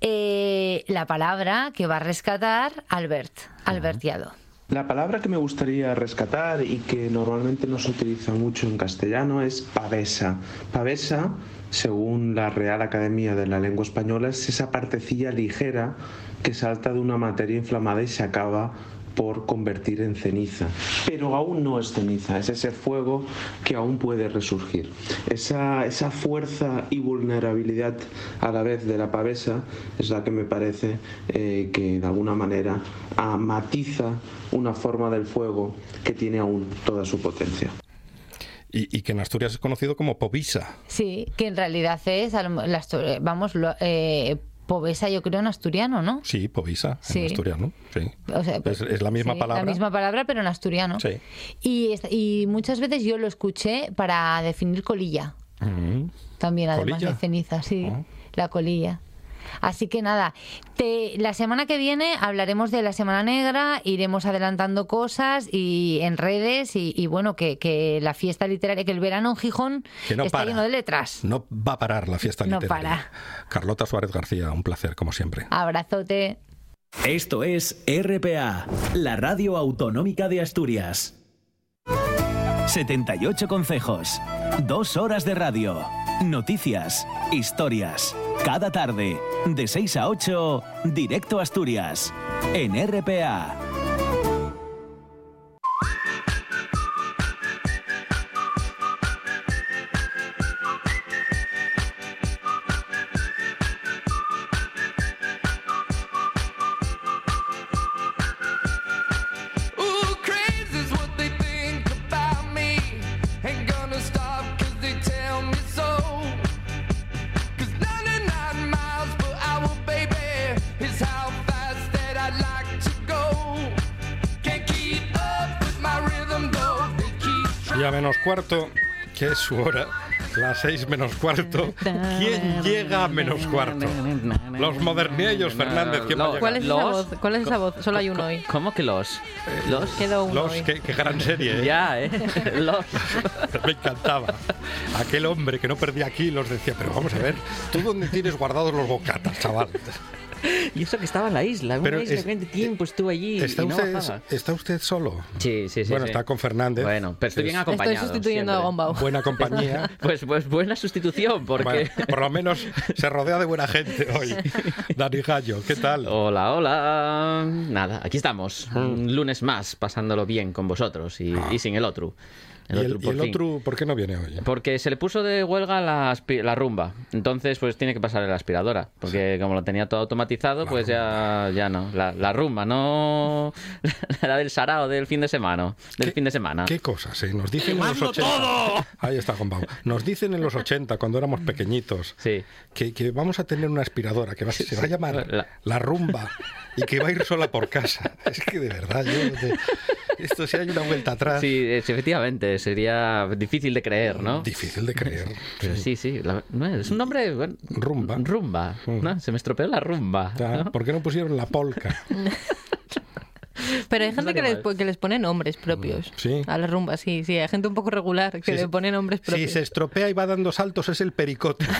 eh, la palabra que va a rescatar Albert, Albert Yado. La palabra que me gustaría rescatar y que normalmente no se utiliza mucho en castellano es pavesa. Pavesa, según la Real Academia de la Lengua Española, es esa partecilla ligera que salta de una materia inflamada y se acaba por convertir en ceniza. Pero aún no es ceniza, es ese fuego que aún puede resurgir. Esa, esa fuerza y vulnerabilidad a la vez de la pavesa es la que me parece eh, que de alguna manera ah, matiza una forma del fuego que tiene aún toda su potencia. Y, y que en Asturias es conocido como Povisa. Sí, que en realidad es, vamos, lo- eh, povesa yo creo en asturiano, ¿no? Sí, Povisa, Sí. en asturiano. Sí. O sea, es, es la misma sí, palabra. La misma palabra, pero en asturiano. Sí. Y, muchas veces yo lo escuché para definir colilla. Mm. También, además ¿Colilla? de ceniza, sí. Ah. La colilla. Así que nada, te- la semana que viene hablaremos de la Semana Negra, iremos adelantando cosas y en redes y, y bueno, que, que la fiesta literaria, que el verano en Gijón Que no está para. lleno de letras. No va a parar la fiesta No literaria. para. Carlota Suárez García, un placer, como siempre. Abrazote. Esto es RPA, la radio autonómica de Asturias. 78 consejos, dos horas de radio, noticias, historias. Cada tarde, de 6 a 8, directo Asturias, en RPA. Cuarto, que es su hora, las seis menos cuarto. ¿Quién llega a menos cuarto? Los moderniellos, Fernández. ¿quién va a? ¿Cuál es esa Los- voz? ¿Cuál es esa voz? Solo hay uno hoy. ¿Cómo que los? Los. Quedó uno Los, hoy. qué, qué gran serie, ¿eh? Ya, ¿eh? *laughs* Los. *laughs* Me encantaba. Aquel hombre que no perdía kilos decía, pero vamos a ver, ¿tú dónde tienes guardados los bocatas, chaval? Y eso que estaba en la isla. Pero Una isla es- que tiempo estuvo allí ¿Está y no usted. ¿Está usted solo? Sí, sí, sí. bueno, sí. está con Fernández. Bueno, pero estoy bien acompañado. Estoy sustituyendo siempre. a Gombau. Buena compañía. *laughs* Pues, pues buena sustitución, porque... Bueno, por lo menos se rodea de buena gente hoy. Dani Gallo, ¿qué tal? Hola, hola. Nada, aquí estamos. Un lunes más, pasándolo bien con vosotros y, y sin el otro. ¿Y el, por otro por qué no viene hoy? Porque se le puso de huelga la, la rumba. Entonces, pues tiene que pasar la aspiradora. Porque como lo tenía todo automatizado, pues ya, ya no. La, la rumba, no *laughs* la del sarao del fin de semana. Del fin de semana. ¿Qué cosas? eh? Nos dicen en los 80. *laughs* Ahí está, Gombau. Nos dicen en los 80, cuando éramos pequeñitos, Sí. que, que vamos a tener una aspiradora que va- se va a llamar La- la rumba y que va a ir sola por casa. *laughs* Es que de verdad, yo, de- esto si hay una vuelta atrás, Sí, es- efectivamente, sería difícil de creer, ¿no? difícil de creer. *laughs* Pero sí, sí, la- no, es un nombre... bueno, Rumba. Rumba, ¿no? Se me estropeó la rumba. Ya, ¿no? ¿Por qué no pusieron la polca? *laughs* Pero hay gente que les, que les pone nombres propios Sí. a las rumbas, sí, sí. Hay gente un poco regular que Sí, le pone nombres Si propios. se estropea y va dando saltos es el pericote. *laughs*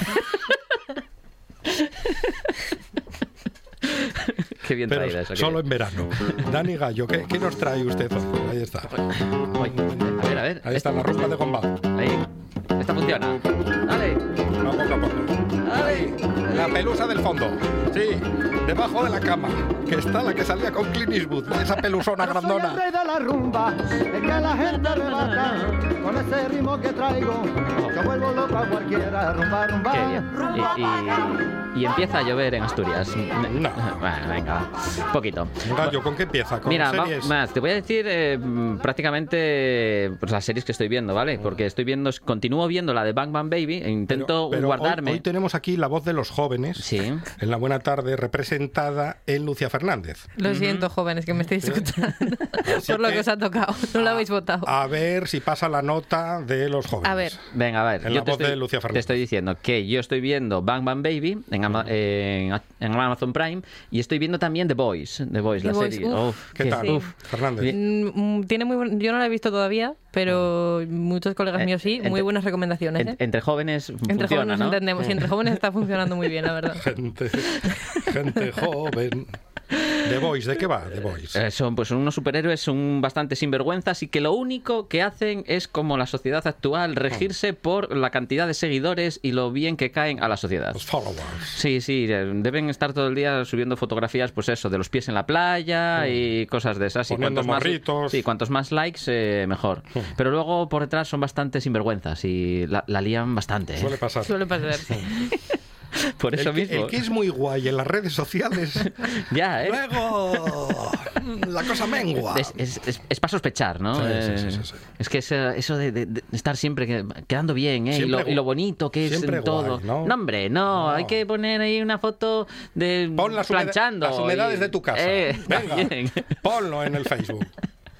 Qué bien Pero traída eso. solo en verano. Dani Gallo, ¿qué, qué nos trae usted? Ahí está. Ver, a ver. Ahí está la rumba de Gombao. Ahí. Esta funciona. Dale. Va poco a poco. Ahí, la pelusa del fondo. Sí, debajo de la cama. Que está la que salía con Clint Eastwood. Esa pelusona Soy el grandona. rey de la rumba, el que a la gente arrebata. Con ese ritmo que traigo, yo vuelvo loco a cualquiera. Rumba, rumba. Qué bien. Y, y- y empieza a llover en Asturias. No. Bueno, venga, va. Un poquito. Gallo, ¿con qué empieza? ¿Con Mira, series? más, te voy a decir eh, prácticamente pues, las series que estoy viendo, ¿vale? Porque estoy viendo, continúo viendo la de Bang Bang Baby e intento Pero guardarme. Hoy, hoy tenemos aquí la voz de los jóvenes. Sí. En la buena tarde, representada en Lucia Fernández. Lo siento, jóvenes, que me estáis escuchando. *laughs* Así Por lo que- que os ha tocado. No lo habéis votado. A ver si pasa la nota de los jóvenes. A ver. Venga, a ver. En yo la te voz estoy, de Lucia Te Fernández. estoy diciendo que yo estoy viendo Bang Bang Baby en, Ama- en, en Amazon Prime y estoy viendo también The Boys. The Boys, The la Boys, serie. uf. ¿Qué que- tal? uf. Fernández. Mm, mm, Tiene muy Yo no la he visto todavía, pero muchos colegas Eh, míos sí. entre- Muy buenas recomendaciones. En- ¿eh? entre jóvenes Entre funciona, jóvenes ¿no? entendemos. Y entre *laughs* jóvenes está funcionando muy bien, la verdad. Gente, gente joven. The Voice, ¿de qué va The Voice? Eh, son pues unos superhéroes, son bastante sinvergüenzas y que lo único que hacen es como la sociedad actual, regirse por la cantidad de seguidores y lo bien que caen a la sociedad. Los followers. Sí, sí, eh, deben estar todo el día subiendo fotografías, pues eso, de los pies en la playa y cosas de esas. Y Poniendo cuantos más, morritos. sí, cuantos más likes, eh, mejor. Pero luego por detrás son bastante sinvergüenzas y la, la lían bastante. ¿eh? Suele pasar. Suele pasar. sí. *laughs* Por eso el, mismo. el que es muy guay en las redes sociales, *laughs* Ya, ¿eh? luego *laughs* la cosa mengua. Es, es, es, es para sospechar, ¿no? Sí, sí, Eh, sí, sí, sí. Es que eso, de, de- de estar siempre que- quedando bien, ¿eh? Y lo, y lo bonito que es en todo. guay, ¿no? hombre, no, hay que poner ahí una foto de Pon las, planchando. las humedades y- de tu casa. Eh, Venga, también. ponlo en el Facebook.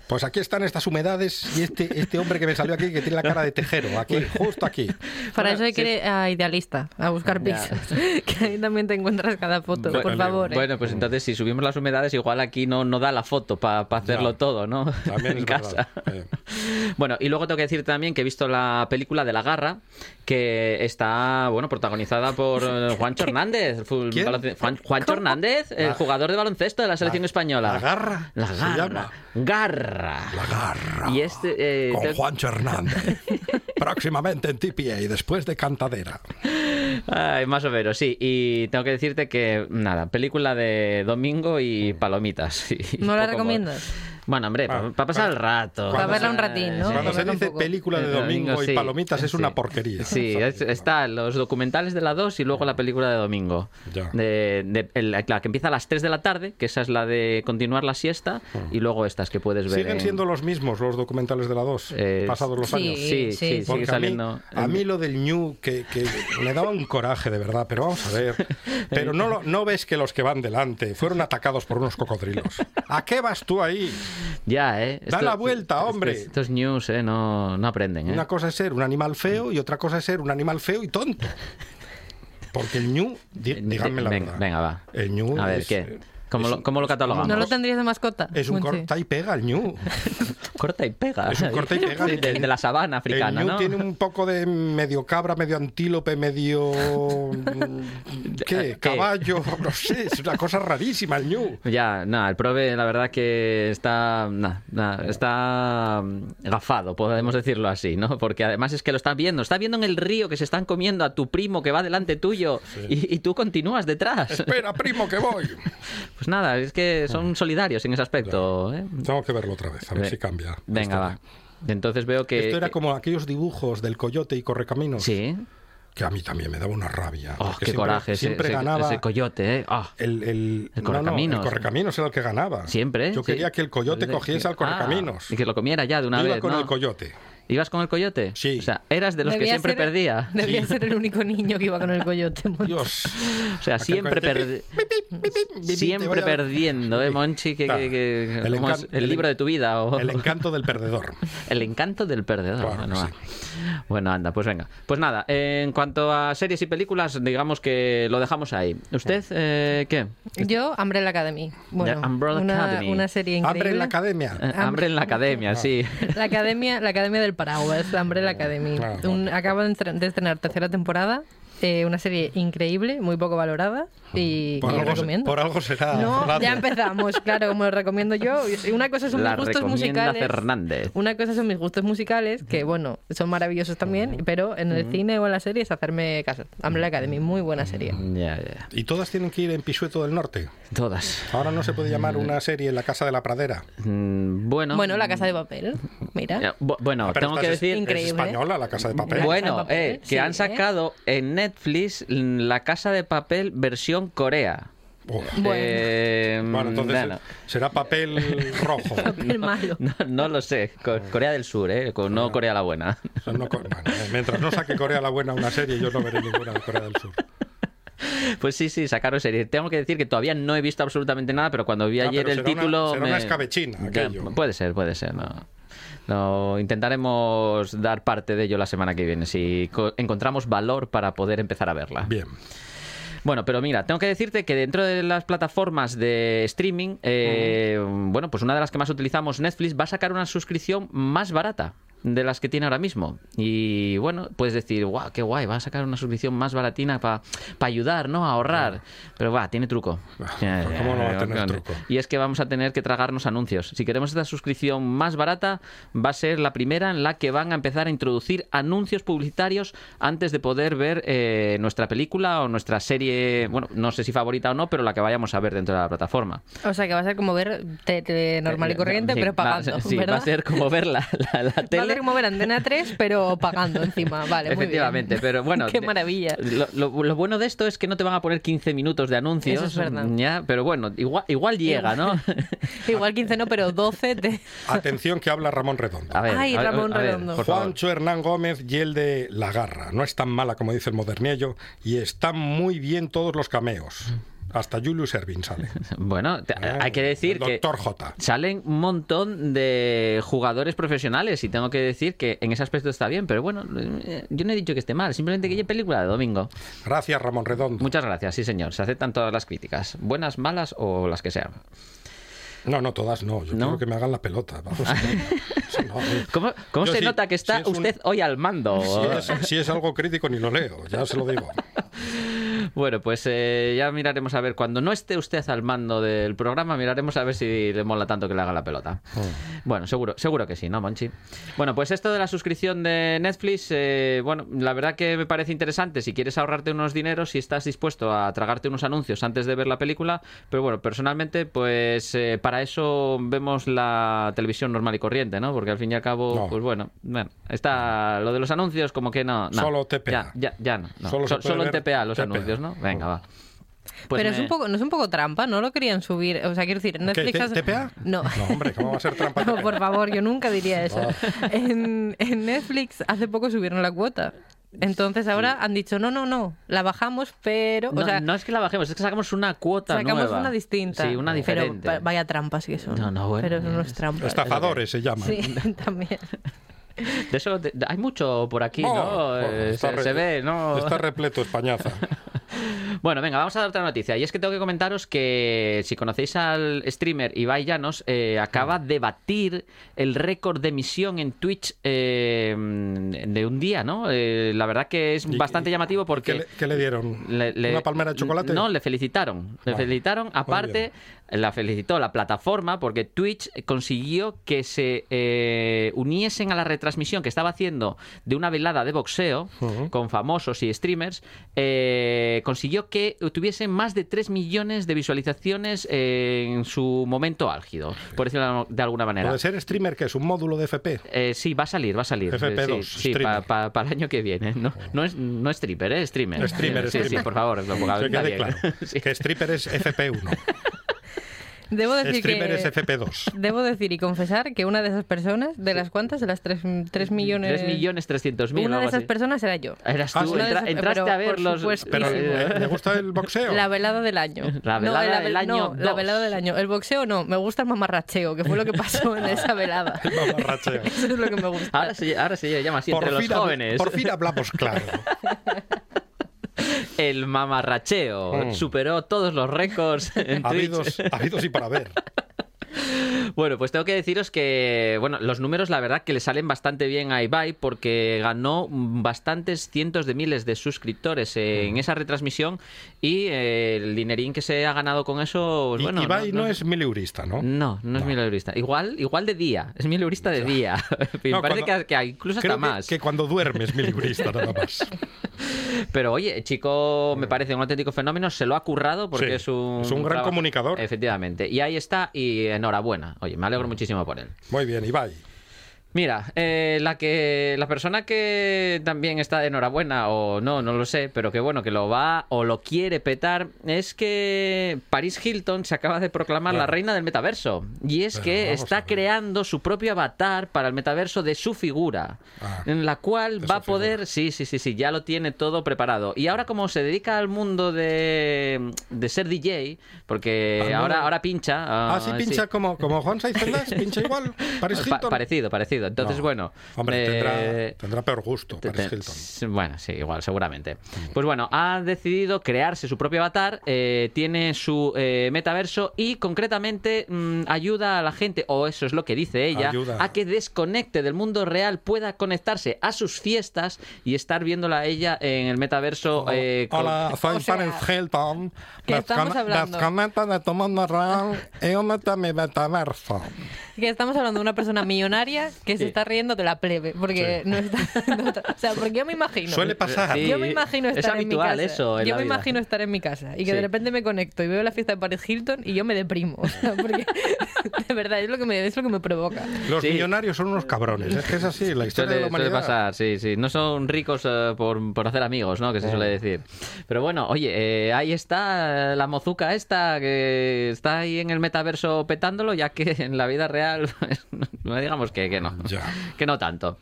Pues aquí están estas humedades y este, este hombre que me salió aquí que tiene la cara de tejero, aquí, justo aquí. Para eso hay que ir a Idealista, a buscar Ya. pisos. *laughs* que ahí también te encuentras cada foto, por favor. ¿eh? Bueno, pues entonces si subimos las humedades, igual aquí no, no da la foto para hacerlo Ya. todo, ¿no? También *laughs* en es casa. Eh, Bueno, y luego tengo que decir también que he visto la película de La Garra, que está, bueno, protagonizada por eh, *laughs* Juancho Hernández. Juan- Juancho Hernández, el La- jugador de baloncesto de la selección española. ¿La Garra? La se Garra. Garra. La garra. Y este... eh, Con te- Juancho Hernández. *laughs* Próximamente en TPA, después de Cantadera. Ay, más o menos, sí. Y tengo que decirte que, nada, película de domingo y palomitas. *laughs* y ¿No la más. recomiendas? Bueno, hombre, Ah, para pasar el rato. Para verla un ratín, ¿no? Cuando se dice película de domingo, domingo, y sí. palomitas es Sí. una porquería. Sí, es- está los documentales de la 2 y luego la película de domingo. Ya. De, de- el- la que empieza a las 3 de la tarde, que esa es la de continuar la siesta, y luego estas que puedes ver. Siguen en- siendo los mismos los documentales de la 2, Eh, pasados los sí, años. Sí, sí, sí, sigue Porque a mí, saliendo. a mí lo del New, que, que me daba un coraje de verdad, pero vamos a ver. *laughs* Pero no, no ves que los que van delante fueron atacados por unos cocodrilos. ¿A qué vas tú ahí? Ya, ¿eh? Da la vuelta, estos- hombre. Estos news, ¿eh? No, no aprenden, ¿eh? Una cosa es ser un animal feo y otra cosa es ser un animal feo y tonto. *laughs* Porque el New, di- díganme la venga, verdad. venga, va. El New A ver, es, ¿qué? Eh, ¿Cómo, lo, un- cómo lo catalogamos? ¿No lo tendrías de mascota? Es un Monchi? corta y pega el New. *laughs* Corta y pega. Es un corta y pega. De, de la sabana africana, el New ¿no? tiene un poco de medio cabra, medio antílope, medio... *laughs* ¿Qué? ¿Qué? Caballo, *laughs* no sé, es una cosa rarísima el New. Ya, nada, el prove la verdad que está, nah, nah, está mm, gafado, podemos decirlo así, ¿no? Porque además es que lo está viendo, está viendo en el río que se están comiendo a tu primo que va delante tuyo y, y tú continúas detrás. Espera, primo, que voy. Pues nada, es que son solidarios en ese aspecto. ¿eh? Tengo que verlo otra vez, a ver Ve- si cambia. Venga, va. Entonces veo que... Esto era como aquellos dibujos del coyote y correcaminos. Sí. Que a mí también me daba una rabia. Oh, qué siempre- coraje Siempre ese- ganaba. ese coyote, ¿eh? Ah, El, el, El no, no, correcaminos. el correcaminos era el que ganaba. Siempre. Yo sí. quería que el coyote Ah, cogiese al correcaminos. y que lo comiera ya de una iba vez, con ¿no? el coyote. ¿Ibas con el coyote? Sí. O sea, eras de los que siempre ser- perdía. Debía ser el único niño que iba con el coyote. *laughs* Monchi. O sea, siempre perdi- Siempre perdiendo, ¿eh, Monchi? Que, que- que- El ¿cómo encan- es? el, el- libro de tu vida. O... El encanto del perdedor. *laughs* El encanto del perdedor. Claro bueno, va. Bueno, anda, pues venga. Pues nada, en cuanto a series y películas, digamos que lo dejamos ahí. ¿Usted eh, qué? Yo, Umbrella Academy. Bueno, The Umbrella una, Academy. una serie increíble. Hambre en la academia. Eh, hambre en la academia, sí. La academia, la academia del paraguas, Umbrella Academy. Claro. Un- acaba de estre- de estrenar tercera temporada. Eh, una serie increíble, muy poco valorada y, Por algo, se- recomiendo. por algo será. No, ya empezamos, claro, como lo recomiendo yo. Una cosa son La mis gustos musicales. Fernández. Una cosa son mis gustos musicales, que bueno, son maravillosos también, pero en el Ujú. cine o en la serie es hacerme caso. Umbrella Academy, muy buena serie. Ya, ya. ¿Y todas tienen que ir en Pisueto del Norte? Todas. Ahora no se puede llamar una serie La Casa de la Pradera. Mm, Bueno. Bueno, La Casa de Papel, mira. Bueno, Ah, pero tengo que es- decir. es Increíble. española, La Casa de Papel. Bueno, eh, que sí, han ¿eh? sacado en Netflix mm, La Casa de Papel versión Corea. Bueno. Eh, Bueno, entonces será papel rojo. *laughs* Papel malo. No, no lo sé. Co- Corea del Sur, ¿eh? No Corea la Buena. No bueno, eh, mientras no saque Corea la buena una serie, yo no veré ninguna de Corea del Sur. Pues sí, sí, sacaron serie. Tengo que decir que todavía no he visto absolutamente nada, pero cuando vi Ah, ayer el será una- título. será una escabechina, Ya, aquello. puede ser, puede ser. No. No, intentaremos dar parte de ello la semana que viene, si co- encontramos valor para poder empezar a verla. Bien. Bueno, pero mira, tengo que decirte que dentro de las plataformas de streaming, eh, bueno, pues una de las que más utilizamos, Netflix, va a sacar una suscripción más barata de las que tiene ahora mismo. Y bueno, puedes decir, guau, qué guay, va a sacar una suscripción más baratina para ayudar, ¿no? A ahorrar. Pero va, tiene truco. Eh, ¿cómo no va a tener truco? Y es que vamos a tener que tragarnos anuncios. Si queremos esta suscripción más barata, va a ser la primera en la que van a empezar a introducir anuncios publicitarios antes de poder ver eh, nuestra película o nuestra serie, bueno, no sé si favorita o no, pero la que vayamos a ver dentro de la plataforma. O sea que va a ser como ver tele normal y corriente, Sí, pero va- pagando. sí, ¿verdad? va a ser como ver la, la- *laughs* Va tele. Ser como ver Antena 3, pero pagando encima. Vale, muy bien. Efectivamente, pero bueno. *laughs* Qué maravilla. Lo, lo- lo bueno de esto es que no te van a poner 15 minutos de anuncios. Eso es verdad. Ya, pero bueno, igual, igual llega, ¿no? *laughs* Igual 15 no, pero 12 te... *laughs* Atención que habla Ramón Redondo. A ver, Ay, a ver, Ramón a ver, Redondo. Juancho Hernán Gómez y el de La Garra. No es tan mala como dice el moderniello y están muy bien todos los cameos. Hasta Julius Erving sale. *laughs* Bueno, te- Ah, hay que decir que Doctor J. salen un montón de jugadores profesionales y tengo que decir que en ese aspecto está bien, pero bueno, eh, yo no he dicho que esté mal, simplemente que es película de domingo. Gracias, Ramón Redondo. Muchas gracias, sí señor, se aceptan todas las críticas, buenas, malas o las que sean. No, no, todas no. Yo ¿No? quiero que me hagan la pelota. Vamos. *laughs* No, eh. ¿Cómo, cómo se nota que está si es un- usted hoy al mando? Si es, si es algo crítico ni lo leo, ya se lo digo. *laughs* Bueno, pues eh, ya miraremos a ver, cuando no esté usted al mando del programa, miraremos a ver si le mola tanto que le haga la pelota. Bueno, seguro, seguro que sí, ¿no, Monchi? Bueno, pues esto de la suscripción de Netflix, eh, bueno, la verdad que me parece interesante si quieres ahorrarte unos dineros, si estás dispuesto a tragarte unos anuncios antes de ver la película, pero bueno, personalmente, pues eh, para eso vemos la televisión normal y corriente, ¿no? Porque al fin y al cabo, No. pues bueno, bueno, está lo de los anuncios como que no. no. Solo TPA. Ya, ya, ya no. no. Solo So- solo en TPA los TPA. anuncios, ¿no? Venga, va. Pues pero es un poco, no es un poco trampa, ¿no? Lo querían subir. O sea, quiero decir, Netflix... ¿Qué, hace- ¿TPA? No. No, hombre, ¿cómo va a ser *laughs* trampa? No, por favor, yo nunca diría eso. En, en Netflix hace poco subieron la cuota. Entonces ahora han dicho, no, no, no, la bajamos, pero... No, o sea, no es que la bajemos, es que sacamos una cuota sacamos nueva. una distinta. Sí, una diferente. Pero va- vaya trampa sí que son. No, no, bueno, Pero eso no es trampa. Estafadores se llaman. Sí, *laughs* también. De eso de- hay mucho por aquí, Oh, ¿no? Eh, está se, re- se ve, ¿no? Está repleto Españaza. *laughs* Bueno, venga, vamos a dar otra noticia. Y es que tengo que comentaros que si conocéis al streamer Ibai Llanos, eh, acaba de batir el récord de emisión en Twitch eh, de un día, ¿no? Eh, la verdad que es ¿Y- bastante llamativo porque... ¿Qué le, qué le dieron? Le- le- ¿Una palmera de chocolate? No, le felicitaron. Le Ah, felicitaron. Aparte, la felicitó la plataforma porque Twitch consiguió que se eh, uniesen a la retransmisión que estaba haciendo de una velada de boxeo con famosos y streamers. Eh, consiguió que tuviesen más de 3 millones de visualizaciones en su momento álgido, por decirlo de alguna manera. Puede ser streamer, que es un módulo de FP. Eh, sí, va a salir, va a salir. FP2, Eh, sí, sí, streamer. para el año que viene. No, no, es, no es stripper, ¿eh? Streamer. Streamer, sí, streamer. sí, por favor. lo Que claro. *laughs* Que stripper es FP1. Debo decir Streamer que... es FP2. Debo decir y confesar que una de esas personas, de las cuantas, de las 3, millones... 3 millones 300 mil. Una de esas así. personas era yo. Eras tú, Una de entra- esas- entraste pero a ver por los... Pero Sí. ¿le, gusta el boxeo? La velada del año. La No, velada la del año no, la velada del año. El boxeo no, me gusta el mamarracheo, que fue lo que pasó en esa velada. *laughs* Mamarracheo. Eso es lo que me gusta. Ahora se, ahora se llama así Por entre los fin hab- jóvenes. por fin hablamos claro. *laughs* El mamarracheo Mm. superó todos los récords en Twitch. Habidos, habidos y para ver. Bueno, pues tengo que deciros que, bueno, los números la verdad que le salen bastante bien a Ibai porque ganó bastantes cientos de miles de suscriptores en Mm. esa retransmisión y eh, el dinerín que se ha ganado con eso, pues Y- bueno... Ibai no, es mileurista, ¿no? No, no es mileurista. Igual, igual de día, es mileurista de día. *laughs* *laughs* En fin, parece cuando- que, incluso hasta Creo que, más. que cuando duermes mileurista nada más. *laughs* Pero oye, chico me parece un auténtico fenómeno, se lo ha currado porque Sí, es un... es un gran trabajo- comunicador. Efectivamente. Y ahí está y enhorabuena. Oye, me alegro muchísimo por él. Muy bien, Ibai. Mira, eh, la que la persona que también está de enhorabuena o no, no lo sé, pero que bueno, que lo va o lo quiere petar es que Paris Hilton se acaba de proclamar la reina del metaverso y es Pero que está creando su propio avatar para el metaverso de su figura, Ah, en la cual va a poder, sí, sí, sí, sí, ya lo tiene todo preparado. Y ahora como se dedica al mundo de, de ser DJ, porque mundo- ahora ahora pincha, Ah, sí, pincha como, como Juan Saiz *laughs* pincha igual. Paris Pa- Hilton. parecido, parecido. Entonces, No. bueno. Hombre, eh, tendrá, tendrá peor gusto, te- Paris Hilton. Bueno, sí, igual, seguramente. Pues bueno, ha decidido crearse su propio avatar, eh, tiene su eh, metaverso y concretamente mm, ayuda a la gente, o eso es lo que dice ella, Ayuda. a que desconecte del mundo real, pueda conectarse a sus fiestas y estar viéndola a ella en el metaverso. eh, con- Hola, soy O sea, Paris Hilton. que estamos hablando. Desconecta de tu mundo real y *laughs* únete a mi metaverso. Que estamos hablando de una persona millonaria que se está riendo de la plebe, porque no está... no está- o sea, porque yo me imagino... Suele pasar. Yo me imagino Es estar en mi habitual casa. eso en yo la me vida. imagino estar en mi casa y que Sí. de repente me conecto y veo la fiesta de Paris Hilton y yo me deprimo. O sea, porque *laughs* de verdad es lo que me, es lo que me provoca. Los Sí. millonarios son unos cabrones. Es que es así, la historia de Suele, pasar, sí, sí. No son ricos eh, por, por hacer amigos, ¿no? Que se suele decir. Pero bueno, oye, eh, ahí está la mozuca esta que está ahí en el metaverso petándolo, ya que en la vida real, *laughs* pues, no digamos que, que no. *laughs* Ya. Que no tanto.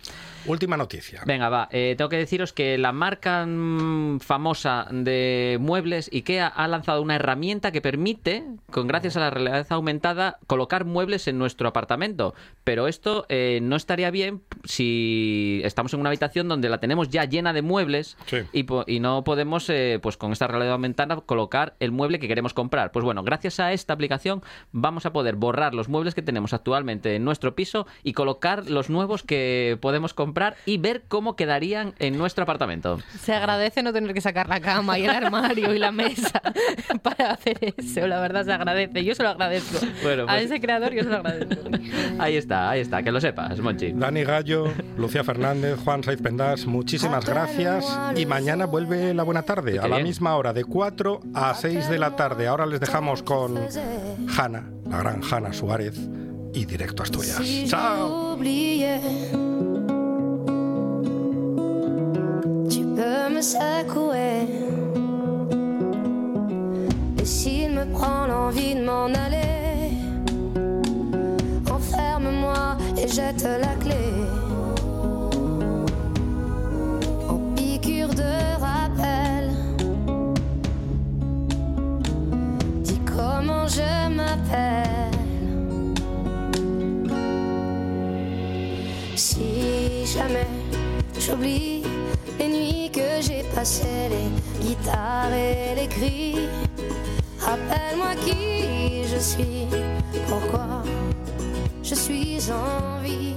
Última noticia. Venga, va. eh, tengo que deciros que la marca mm, famosa de muebles IKEA ha lanzado una herramienta que permite, con gracias a la realidad aumentada, colocar muebles en nuestro apartamento. Pero esto eh, no estaría bien si estamos en una habitación donde la tenemos ya llena de muebles Sí. y, y no podemos, eh, pues con esta realidad aumentada, colocar el mueble que queremos comprar. Pues bueno, gracias a esta aplicación vamos a poder borrar los muebles que tenemos actualmente en nuestro piso y colocar los nuevos que podemos comprar y ver cómo quedarían en nuestro apartamento. Se agradece no tener que sacar la cama y el armario y la mesa *laughs* para hacer eso, la verdad se agradece. Yo se lo agradezco. Bueno, A pues- ese creador yo se lo agradezco. Ahí está, ahí está, que lo sepas, Monchi. Dani Gallo, Lucía Fernández, Juan Saiz Pendas, muchísimas gracias. Y mañana vuelve la buena tarde, a la bien. misma hora, de 4 a 6 de la tarde. Ahora les dejamos con Hanna, la gran Hanna Suárez, y directo a Asturias. Si ¡Chao! Peux me secouer. Et s'il me prend l'envie de m'en aller, enferme-moi et jette la clé. En piqûre de rappel, dis comment je m'appelle. Si jamais j'oublie les nuits que j'ai passées, les guitares et les cris, rappelle-moi qui je suis, pourquoi je suis en vie.